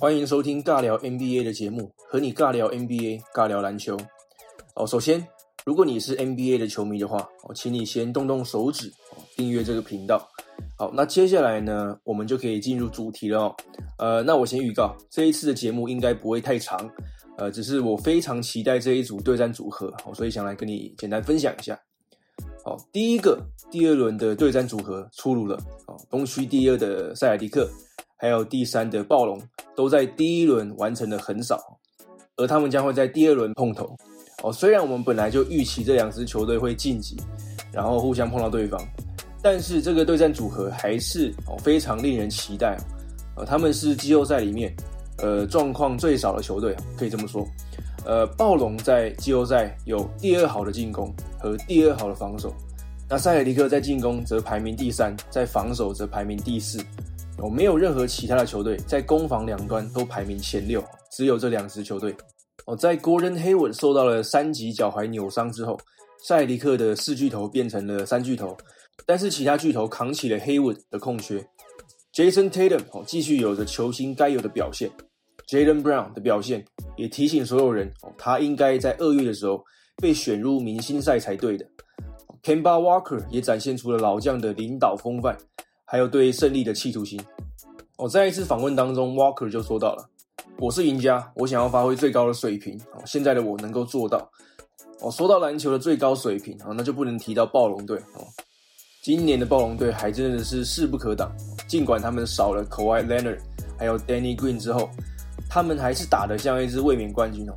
欢迎收听尬聊 NBA 的节目，和你尬聊 NBA，尬聊篮球。哦，首先，如果你是 NBA 的球迷的话，哦，请你先动动手指，订阅这个频道。好，那接下来呢，我们就可以进入主题了哦。呃，那我先预告，这一次的节目应该不会太长，呃，只是我非常期待这一组对战组合，所以想来跟你简单分享一下。好，第一个第二轮的对战组合出炉了，哦，东区第二的塞尔迪克。还有第三的暴龙都在第一轮完成的很少，而他们将会在第二轮碰头。哦，虽然我们本来就预期这两支球队会晋级，然后互相碰到对方，但是这个对战组合还是哦非常令人期待。呃，他们是季后赛里面呃状况最少的球队，可以这么说。呃，暴龙在季后赛有第二好的进攻和第二好的防守，那塞尔迪克在进攻则排名第三，在防守则排名第四。哦，没有任何其他的球队在攻防两端都排名前六，只有这两支球队。哦，在 Gordon Hayward 受到了三级脚踝扭伤之后，塞迪克的四巨头变成了三巨头，但是其他巨头扛起了 Hayward 的空缺。Jason Tatum 哦，继续有着球星该有的表现。Jalen Brown 的表现也提醒所有人，哦，他应该在二月的时候被选入明星赛才对的。Kemba Walker 也展现出了老将的领导风范。还有对胜利的企图心。哦，在一次访问当中，Walker 就说到了：“我是赢家，我想要发挥最高的水平。哦，现在的我能够做到。哦，说到篮球的最高水平，啊，那就不能提到暴龙队。哦，今年的暴龙队还真的是势不可挡。尽管他们少了 Kawhi Leonard，还有 Danny Green 之后，他们还是打得像一支卫冕冠军哦。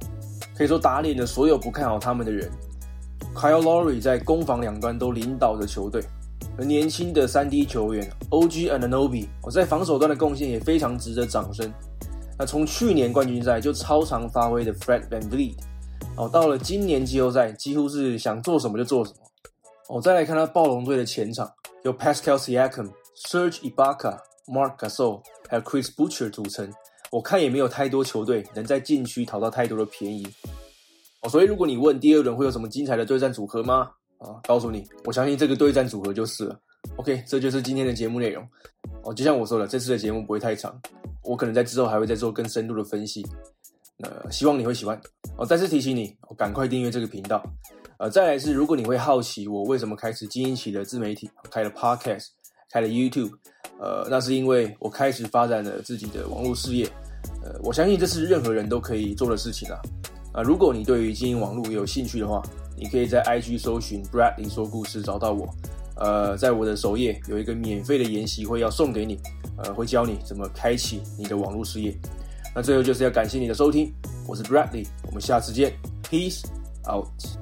可以说打脸了所有不看好他们的人。Kyle Lowry 在攻防两端都领导着球队。”而年轻的三 D 球员 OG Ananobi，我在防守端的贡献也非常值得掌声。那从去年冠军赛就超常发挥的 Fred VanVleet，哦，到了今年季后赛几乎是想做什么就做什么。哦，再来看他暴龙队的前场，由 Pascal Siakam、Serge Ibaka、Mark Gasol 还有 Chris Butcher 组成，我看也没有太多球队能在禁区讨到太多的便宜。哦，所以如果你问第二轮会有什么精彩的对战组合吗？啊，告诉你，我相信这个对战组合就是了。OK，这就是今天的节目内容。哦，就像我说的，这次的节目不会太长，我可能在之后还会再做更深入的分析。那希望你会喜欢。哦，再次提醒你，赶快订阅这个频道。呃，再来是，如果你会好奇我为什么开始经营起了自媒体，开了 Podcast，开了 YouTube，呃，那是因为我开始发展了自己的网络事业。呃，我相信这是任何人都可以做的事情啊。啊，如果你对于经营网络有兴趣的话，你可以在 IG 搜寻 Bradley 说故事找到我。呃，在我的首页有一个免费的研习会要送给你，呃，会教你怎么开启你的网络事业。那最后就是要感谢你的收听，我是 Bradley，我们下次见，Peace out。